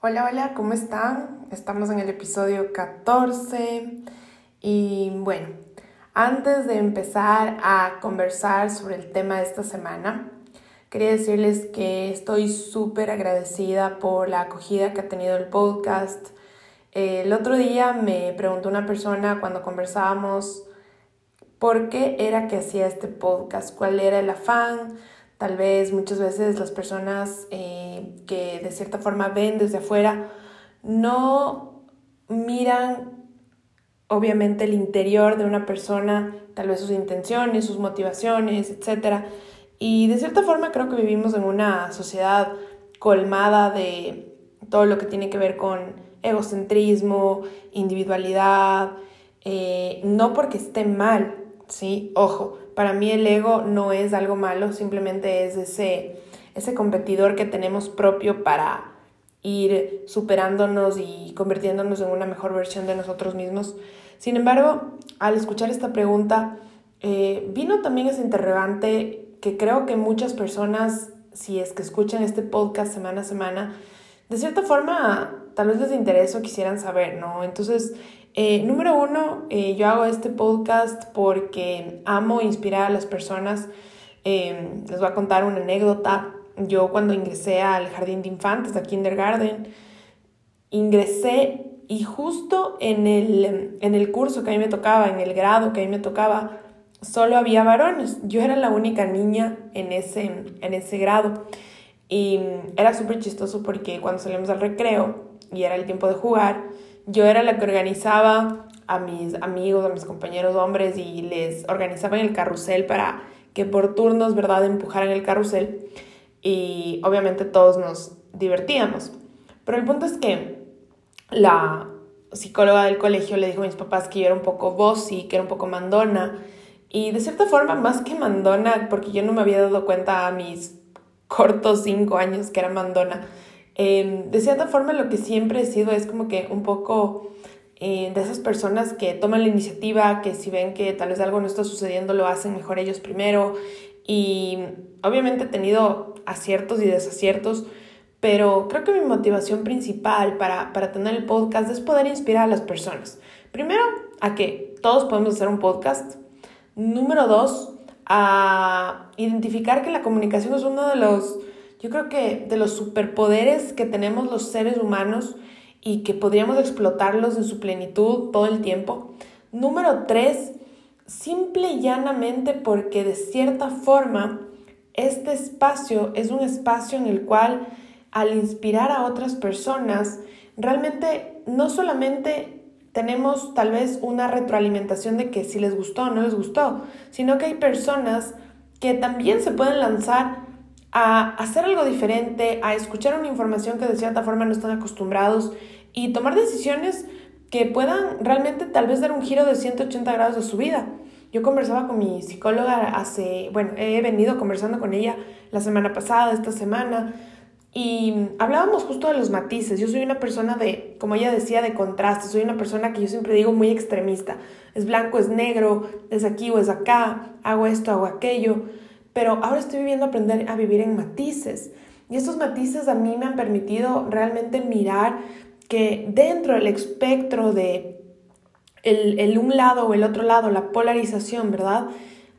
Hola, hola, ¿cómo están? Estamos en el episodio 14 y bueno, antes de empezar a conversar sobre el tema de esta semana, quería decirles que estoy súper agradecida por la acogida que ha tenido el podcast. El otro día me preguntó una persona cuando conversábamos por qué era que hacía este podcast, cuál era el afán Tal vez muchas veces las personas eh, que de cierta forma ven desde afuera no miran obviamente el interior de una persona, tal vez sus intenciones, sus motivaciones, etc. Y de cierta forma creo que vivimos en una sociedad colmada de todo lo que tiene que ver con egocentrismo, individualidad, eh, no porque esté mal, ¿sí? Ojo, para mí el ego no es algo malo, simplemente es ese, ese competidor que tenemos propio para ir superándonos y convirtiéndonos en una mejor versión de nosotros mismos. Sin embargo, al escuchar esta pregunta, eh, vino también ese interrogante que creo que muchas personas, si es que escuchan este podcast semana a semana, de cierta forma tal vez les interesa o quisieran saber, ¿no? Entonces, eh, número uno, eh, yo hago este podcast porque amo inspirar a las personas. Eh, les voy a contar una anécdota. Yo cuando ingresé al jardín de infantes, a kindergarten, ingresé y justo en el, en el curso que a mí me tocaba, en el grado que a mí me tocaba, solo había varones. Yo era la única niña en ese, en ese grado. Y era súper chistoso porque cuando salimos al recreo y era el tiempo de jugar, yo era la que organizaba a mis amigos, a mis compañeros hombres y les organizaba en el carrusel para que por turnos, ¿verdad?, empujaran el carrusel y obviamente todos nos divertíamos. Pero el punto es que la psicóloga del colegio le dijo a mis papás que yo era un poco bossy, que era un poco mandona y de cierta forma más que mandona, porque yo no me había dado cuenta a mis cortos cinco años que era mandona, Em, de cierta forma lo que siempre he sido es como que un poco eh, de esas personas que toman la iniciativa, que si ven que tal vez algo no está sucediendo, lo hacen mejor ellos primero. Y obviamente he tenido aciertos y desaciertos, pero creo que mi motivación principal para, para tener el podcast es poder inspirar a las personas. Primero, a que todos podemos hacer un podcast. Número dos, a identificar que la comunicación es uno de los yo creo que de los superpoderes que tenemos los seres humanos y que podríamos explotarlos en su plenitud todo el tiempo. Número tres, simple y llanamente porque de cierta forma este espacio es un espacio en el cual al inspirar a otras personas, realmente no solamente tenemos tal vez una retroalimentación de que si les gustó o no les gustó, sino que hay personas que también se pueden lanzar a hacer algo diferente, a escuchar una información que de cierta forma no están acostumbrados y tomar decisiones que puedan realmente tal vez dar un giro de 180 grados a su vida. Yo conversaba con mi psicóloga hace, bueno, he venido conversando con ella la semana pasada, esta semana, y hablábamos justo de los matices. Yo soy una persona de, como ella decía, de contraste. Soy una persona que yo siempre digo muy extremista. Es blanco, es negro, es aquí o es acá, hago esto, hago aquello pero ahora estoy viviendo aprender a vivir en matices. Y estos matices a mí me han permitido realmente mirar que dentro del espectro de el, un lado o el otro lado, la polarización, ¿verdad?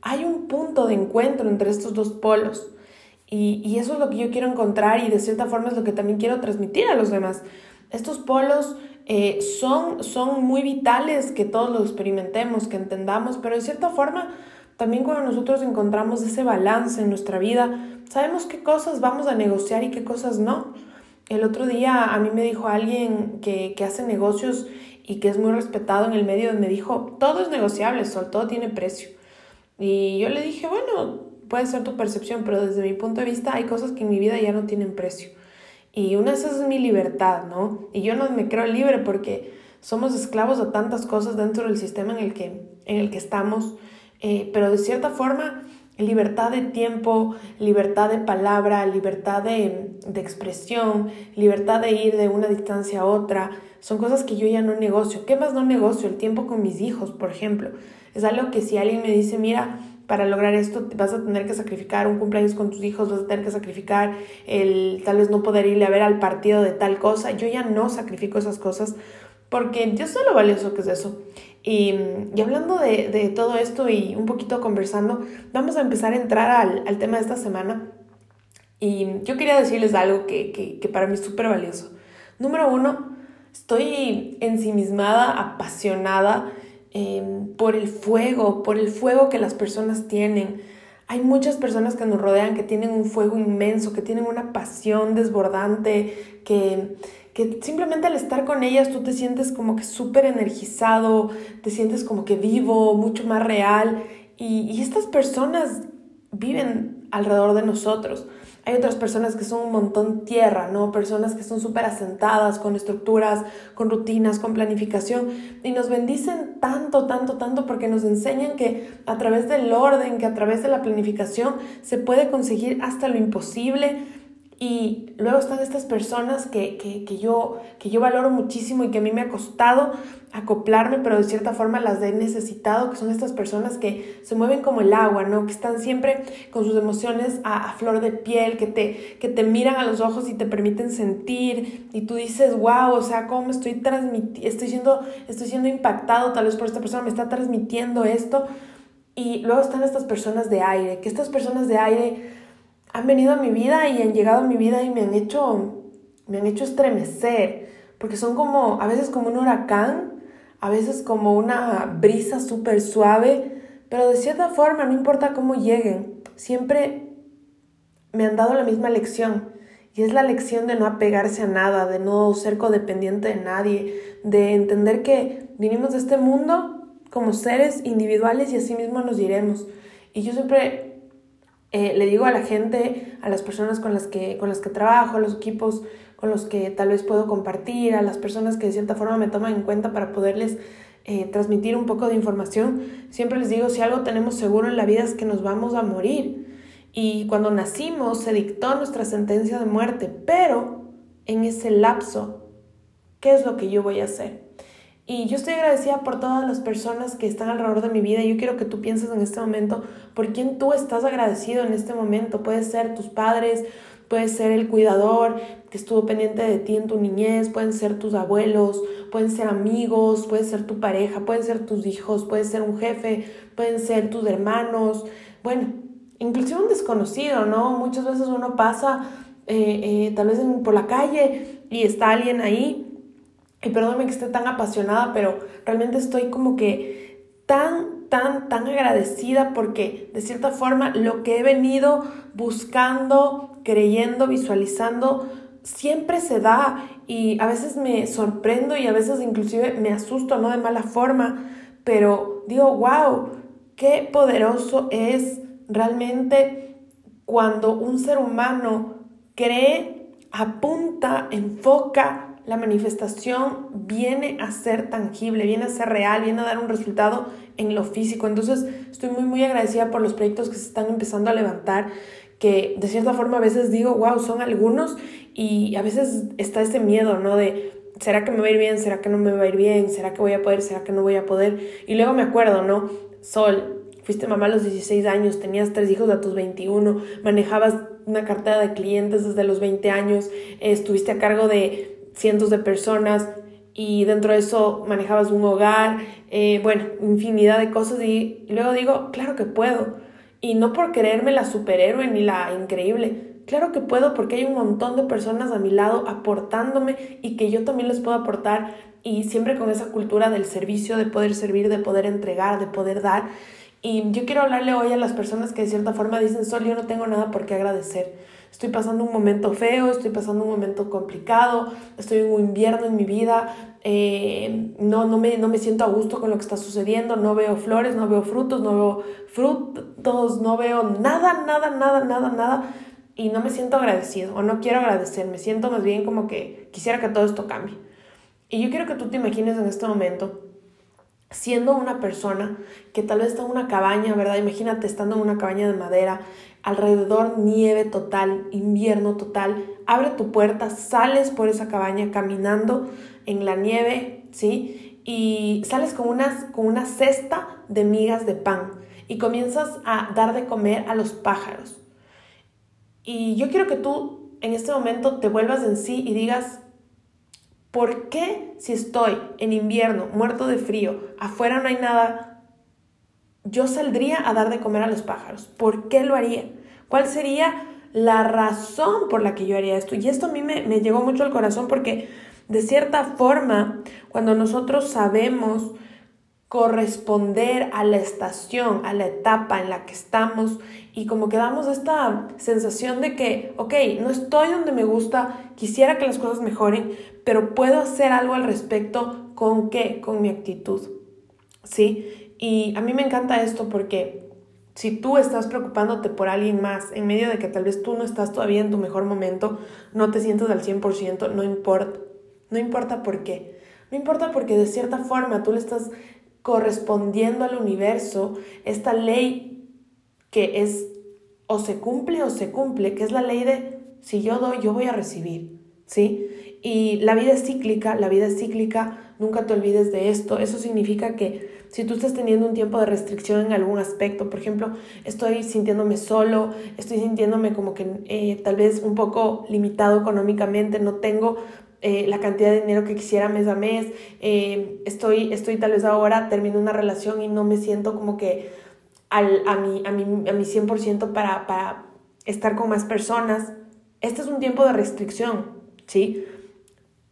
Hay un punto de encuentro entre estos dos polos. Y, y, eso es lo que yo quiero encontrar y de cierta forma es lo que también quiero transmitir a los demás. Estos polos eh, son, son muy vitales que todos lo experimentemos, que entendamos, pero de cierta forma también cuando nosotros encontramos ese balance en nuestra vida, sabemos qué cosas vamos a negociar y qué cosas no. El otro día a mí me dijo alguien que, que hace negocios y que es muy respetado en el medio, me dijo, todo es negociable, todo tiene precio. Y yo le dije, bueno, puede ser tu percepción, pero desde mi punto de vista hay cosas que en mi vida ya no tienen precio. Y una de esas es mi libertad, ¿no? Y yo no me creo libre porque somos esclavos de tantas cosas dentro del sistema en el que, en el que estamos eh, pero de cierta forma, libertad de tiempo, libertad de palabra, libertad de, de, expresión, libertad de ir de una distancia a otra, son cosas que yo ya no negocio. ¿Qué más no negocio? El tiempo con mis hijos, por ejemplo. Es algo que si alguien me dice, mira, para lograr esto vas a tener que sacrificar un cumpleaños con tus hijos, vas a tener que sacrificar el tal vez no poder irle a ver al partido de tal cosa. Yo ya no sacrifico esas cosas porque yo sé lo valioso que es eso. Y, y hablando de, de, todo esto y un poquito conversando, vamos a empezar a entrar al, al tema de esta semana. Y yo quería decirles algo que, que, que para mí es súper valioso. Número uno, estoy ensimismada, apasionada eh, por el fuego, por el fuego que las personas tienen. Hay muchas personas que nos rodean que tienen un fuego inmenso, que tienen una pasión desbordante, que, que simplemente al estar con ellas tú te sientes como que súper energizado, te sientes como que vivo, mucho más real. Y, y estas personas viven alrededor de nosotros. Hay otras personas que son un montón tierra, ¿no? Personas que son súper asentadas, con estructuras, con rutinas, con planificación. Y nos bendicen tanto, tanto, tanto porque nos enseñan que a través del orden, que a través de la planificación se puede conseguir hasta lo imposible y luego están estas personas que, que, que, yo, que yo valoro muchísimo y que a mí me ha costado acoplarme, pero de cierta forma las he necesitado, que son estas personas que se mueven como el agua, ¿no? Que están siempre con sus emociones a, a flor de piel, que te, que te miran a los ojos y te permiten sentir. Y tú dices, wow, o sea, ¿cómo estoy transmitiendo? Estoy siendo, estoy siendo impactado tal vez por esta persona, me está transmitiendo esto. Y luego están estas personas de aire, que estas personas de aire han venido a mi vida y han llegado a mi vida y me han hecho, me han hecho estremecer, porque son como, a veces como un huracán, a veces como una brisa súper suave, pero de cierta forma, no importa cómo lleguen, siempre me han dado la misma lección. Y es la lección de no apegarse a nada, de no ser codependiente de nadie, de entender que vinimos de este mundo como seres individuales y así mismo nos iremos. Y yo siempre eh, le digo a la gente, a las personas con las, que, con las que trabajo, a los equipos con los que tal vez puedo compartir, a las personas que de cierta forma me toman en cuenta para poderles eh, transmitir un poco de información, siempre les digo, si algo tenemos seguro en la vida es que nos vamos a morir. Y cuando nacimos se dictó nuestra sentencia de muerte, pero en ese lapso, ¿qué es lo que yo voy a hacer? Y yo estoy agradecida por todas las personas que están alrededor de mi vida. Yo quiero que tú pienses en este momento por quién tú estás agradecido en este momento. Puede ser tus padres, puede ser el cuidador que estuvo pendiente de ti en tu niñez, pueden ser tus abuelos, pueden ser amigos, puede ser tu pareja, pueden ser tus hijos, puede ser un jefe, pueden ser tus hermanos. Bueno, inclusive un desconocido, ¿no? Muchas veces uno pasa eh, eh, tal vez por la calle y está alguien ahí y perdóname que esté tan apasionada, pero realmente estoy como que tan, tan, tan agradecida porque de cierta forma lo que he venido buscando, creyendo, visualizando, siempre se da y a veces me sorprendo y a veces inclusive me asusto, no de mala forma, pero digo, wow, qué poderoso es realmente cuando un ser humano cree, apunta, enfoca, la manifestación viene a ser tangible, viene a ser real, viene a dar un resultado en lo físico. Entonces estoy muy, muy agradecida por los proyectos que se están empezando a levantar, que de cierta forma a veces digo, wow, son algunos y a veces está ese miedo, ¿no? De, ¿será que me va a ir bien? ¿Será que no me va a ir bien? ¿Será que voy a poder? ¿Será que no voy a poder? Y luego me acuerdo, ¿no? Sol, fuiste mamá a los 16 años, tenías tres hijos a tus 21, manejabas una cartera de clientes desde los 20 años, estuviste a cargo de cientos de personas y dentro de eso manejabas un hogar, eh, bueno, infinidad de cosas y luego digo, claro que puedo. Y no por creerme la superhéroe ni la increíble, claro que puedo porque hay un montón de personas a mi lado aportándome y que yo también les puedo aportar y siempre con esa cultura del servicio, de poder servir, de poder entregar, de poder dar. Y yo quiero hablarle hoy a las personas que de cierta forma dicen, Sol, yo no tengo nada por qué agradecer estoy pasando un momento feo, estoy pasando un momento complicado, estoy en un invierno en mi vida, eh, no, no, me, no me siento a gusto con lo que está sucediendo, no veo flores, no veo frutos, no veo frutos, no veo nada, nada, nada, nada, nada. Y no me siento agradecido o no quiero agradecer, me siento más bien como que quisiera que todo esto cambie. Y yo quiero que tú te imagines en este momento siendo una persona que tal vez está en una cabaña, ¿verdad? Imagínate estando en una cabaña de madera, alrededor nieve total, invierno total, abre tu puerta, sales por esa cabaña caminando en la nieve, ¿sí? Y sales con, unas, con una cesta de migas de pan. y comienzas a dar de comer a los pájaros. Y yo quiero que tú en este momento te vuelvas en sí y digas, ¿por qué si estoy en invierno, muerto de frío, afuera no hay nada, yo saldría a dar de comer a los pájaros? ¿Por qué lo haría? ¿Cuál sería la razón por la que yo haría esto? Y esto a mí me, llegó mucho al corazón porque de cierta forma, cuando nosotros sabemos corresponder a la estación, a la etapa en la que estamos y como que damos esta sensación de que, ok, no estoy donde me gusta, quisiera que las cosas mejoren, pero puedo hacer algo al respecto con qué, con mi actitud, ¿sí? Y a mí me encanta esto porque si tú estás preocupándote por alguien más, en medio de que tal vez tú no estás todavía en tu mejor momento, no te sientes al 100%, no importa, no importa por qué. No importa porque de cierta forma tú le estás correspondiendo al universo esta ley que es o se cumple o se cumple, que es la ley de si yo doy, yo voy a recibir, ¿sí? Y la vida es cíclica, la vida es cíclica, nunca te olvides de esto. Eso significa que si tú estás teniendo un tiempo de restricción en algún aspecto, por ejemplo, estoy sintiéndome solo, estoy sintiéndome como que eh, tal vez un poco limitado económicamente, no tengo eh, la cantidad de dinero que quisiera mes a mes, eh, estoy, estoy tal vez ahora, termino una relación y no me siento como que al, a, mi, a, mi, a mi 100% para, para estar con más personas. Este es un tiempo de restricción, ¿sí?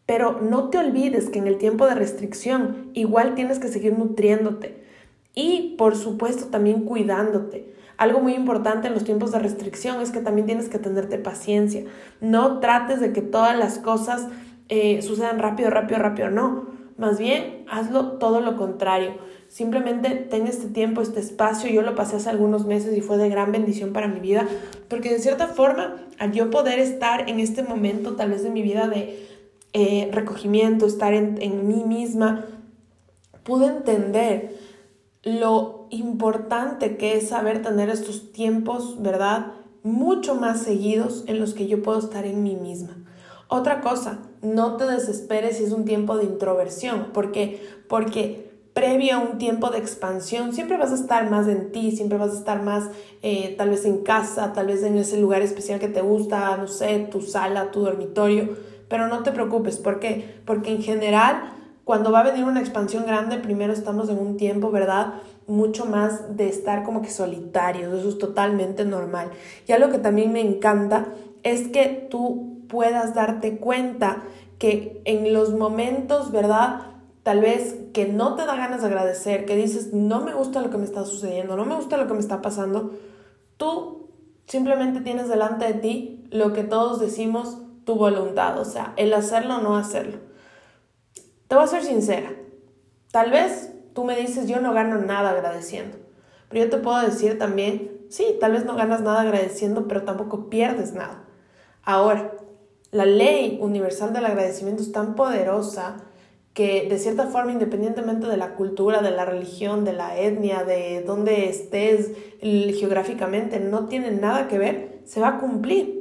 Pero no te olvides que en el tiempo de restricción igual tienes que seguir nutriéndote y por supuesto también cuidándote. Algo muy importante en los tiempos de restricción es que también tienes que tenerte paciencia. No trates de que todas las cosas eh, sucedan rápido, rápido, rápido. No, más bien hazlo todo lo contrario. Simplemente ten este tiempo, este espacio. Yo lo pasé hace algunos meses y fue de gran bendición para mi vida, porque de cierta forma, al yo poder estar en este momento tal vez de mi vida de eh, recogimiento, estar en, en mí misma, pude entender lo importante que es saber tener estos tiempos, ¿verdad? Mucho más seguidos en los que yo puedo estar en mí misma. Otra cosa, no te desesperes si es un tiempo de introversión. ¿Por qué? Porque previo a un tiempo de expansión siempre vas a estar más en ti, siempre vas a estar más eh, tal vez en casa, tal vez en ese lugar especial que te gusta, no sé, tu sala, tu dormitorio. Pero no te preocupes, ¿por qué? Porque en general, cuando va a venir una expansión grande, primero estamos en un tiempo, ¿verdad? mucho más de estar como que solitarios, eso es totalmente normal. Y algo que también me encanta es que tú puedas darte cuenta que en los momentos, ¿verdad? Tal vez que no te da ganas de agradecer, que dices, no me gusta lo que me está sucediendo, no me gusta lo que me está pasando, tú simplemente tienes delante de ti lo que todos decimos, tu voluntad, o sea, el hacerlo o no hacerlo. Te voy a ser sincera, tal vez tú me dices, yo no gano nada agradeciendo, pero yo te puedo decir también, sí, tal vez no ganas nada agradeciendo, pero tampoco pierdes nada. Ahora, la ley universal del agradecimiento es tan poderosa que de cierta forma, independientemente de la cultura, de la religión, de la etnia, de dónde estés geográficamente, no tiene nada que ver, se va a cumplir,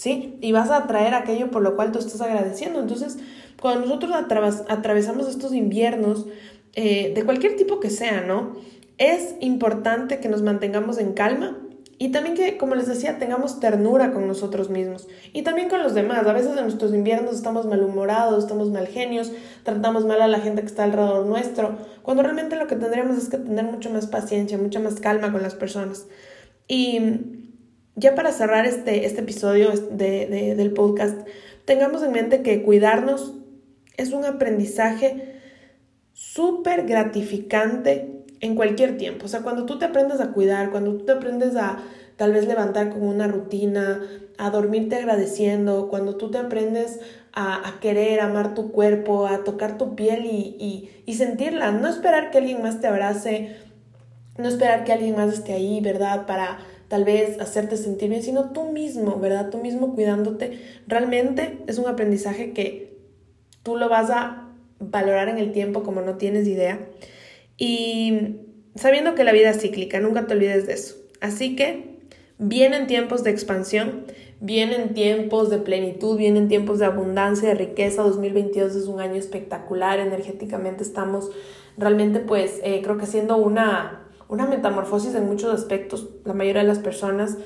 ¿sí? Y vas a atraer aquello por lo cual tú estás agradeciendo. Entonces, cuando nosotros atravesamos estos inviernos, eh, de cualquier tipo que sea, ¿no? Es importante que nos mantengamos en calma, y también que, como les decía, tengamos ternura con nosotros mismos y también con los demás. A veces en nuestros inviernos estamos malhumorados, estamos mal genios, tratamos mal a la gente que está alrededor nuestro, cuando realmente lo que tendríamos es que tener mucho más paciencia, mucha más calma con las personas. Y ya para cerrar este, este episodio de, del podcast, tengamos en mente que cuidarnos es un aprendizaje súper gratificante en cualquier tiempo. O sea, cuando tú te aprendes a cuidar, cuando tú te aprendes a tal vez levantar con una rutina, a dormirte agradeciendo, cuando tú te aprendes a, a querer, amar tu cuerpo, a tocar tu piel y, y, y sentirla, no esperar que alguien más te abrace, no esperar que alguien más esté ahí, ¿verdad? Para tal vez hacerte sentir bien, sino tú mismo, ¿verdad? Tú mismo cuidándote. Realmente es un aprendizaje que tú lo vas a valorar en el tiempo como no tienes idea. Y sabiendo que la vida es cíclica, nunca te olvides de eso. Así que vienen tiempos de expansión, vienen tiempos de plenitud, vienen tiempos de abundancia, de riqueza. 2022 es un año espectacular, energéticamente estamos realmente pues eh, creo que haciendo una, una metamorfosis en muchos aspectos, la mayoría de las personas,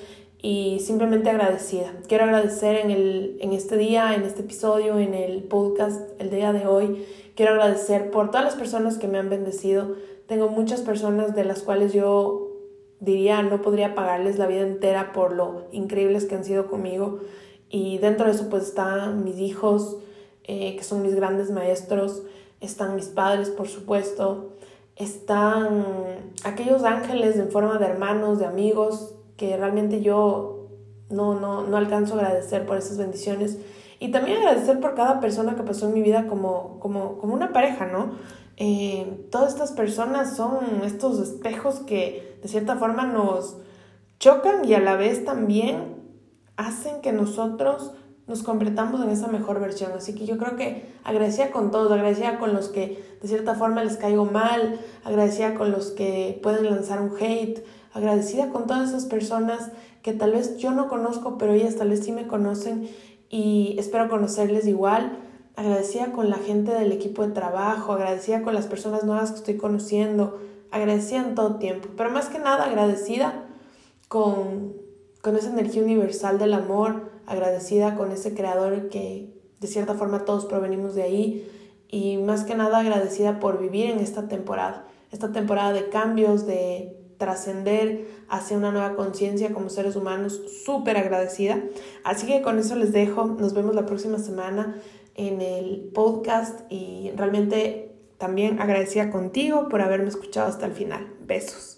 y simplemente agradecida. Quiero agradecer en, el, en este día, en este episodio, en el podcast, el día de hoy. Quiero agradecer por todas las personas que me han bendecido. Tengo muchas personas de las cuales yo diría no podría pagarles la vida entera por lo increíbles que han sido conmigo. Y dentro de eso pues están mis hijos, eh, que son mis grandes maestros, están mis padres, por supuesto, están aquellos ángeles en forma de hermanos, de amigos, que realmente yo no, no, no alcanzo a agradecer por esas bendiciones. Y también agradecer por cada persona que pasó en mi vida como, como, como una pareja, ¿no? Eh, todas estas personas son estos espejos que de cierta forma nos chocan y a la vez también hacen que nosotros nos completamos en esa mejor versión. Así que yo creo que agradecía con todos, agradecía con los que de cierta forma les caigo mal, agradecía con los que pueden lanzar un hate, agradecida con todas esas personas que tal vez yo no conozco, pero ellas tal vez sí me conocen y espero conocerles igual. Agradecida con la gente del equipo de trabajo, agradecida con las personas nuevas que estoy conociendo, agradecida en todo tiempo, pero más que nada agradecida con, con esa energía universal del amor, agradecida con ese creador que de cierta forma todos provenimos de ahí y más que nada agradecida por vivir en esta temporada, esta temporada de cambios, de trascender hacia una nueva conciencia como seres humanos, súper agradecida. Así que con eso les dejo, nos vemos la próxima semana en el podcast y realmente también agradecida contigo por haberme escuchado hasta el final. Besos.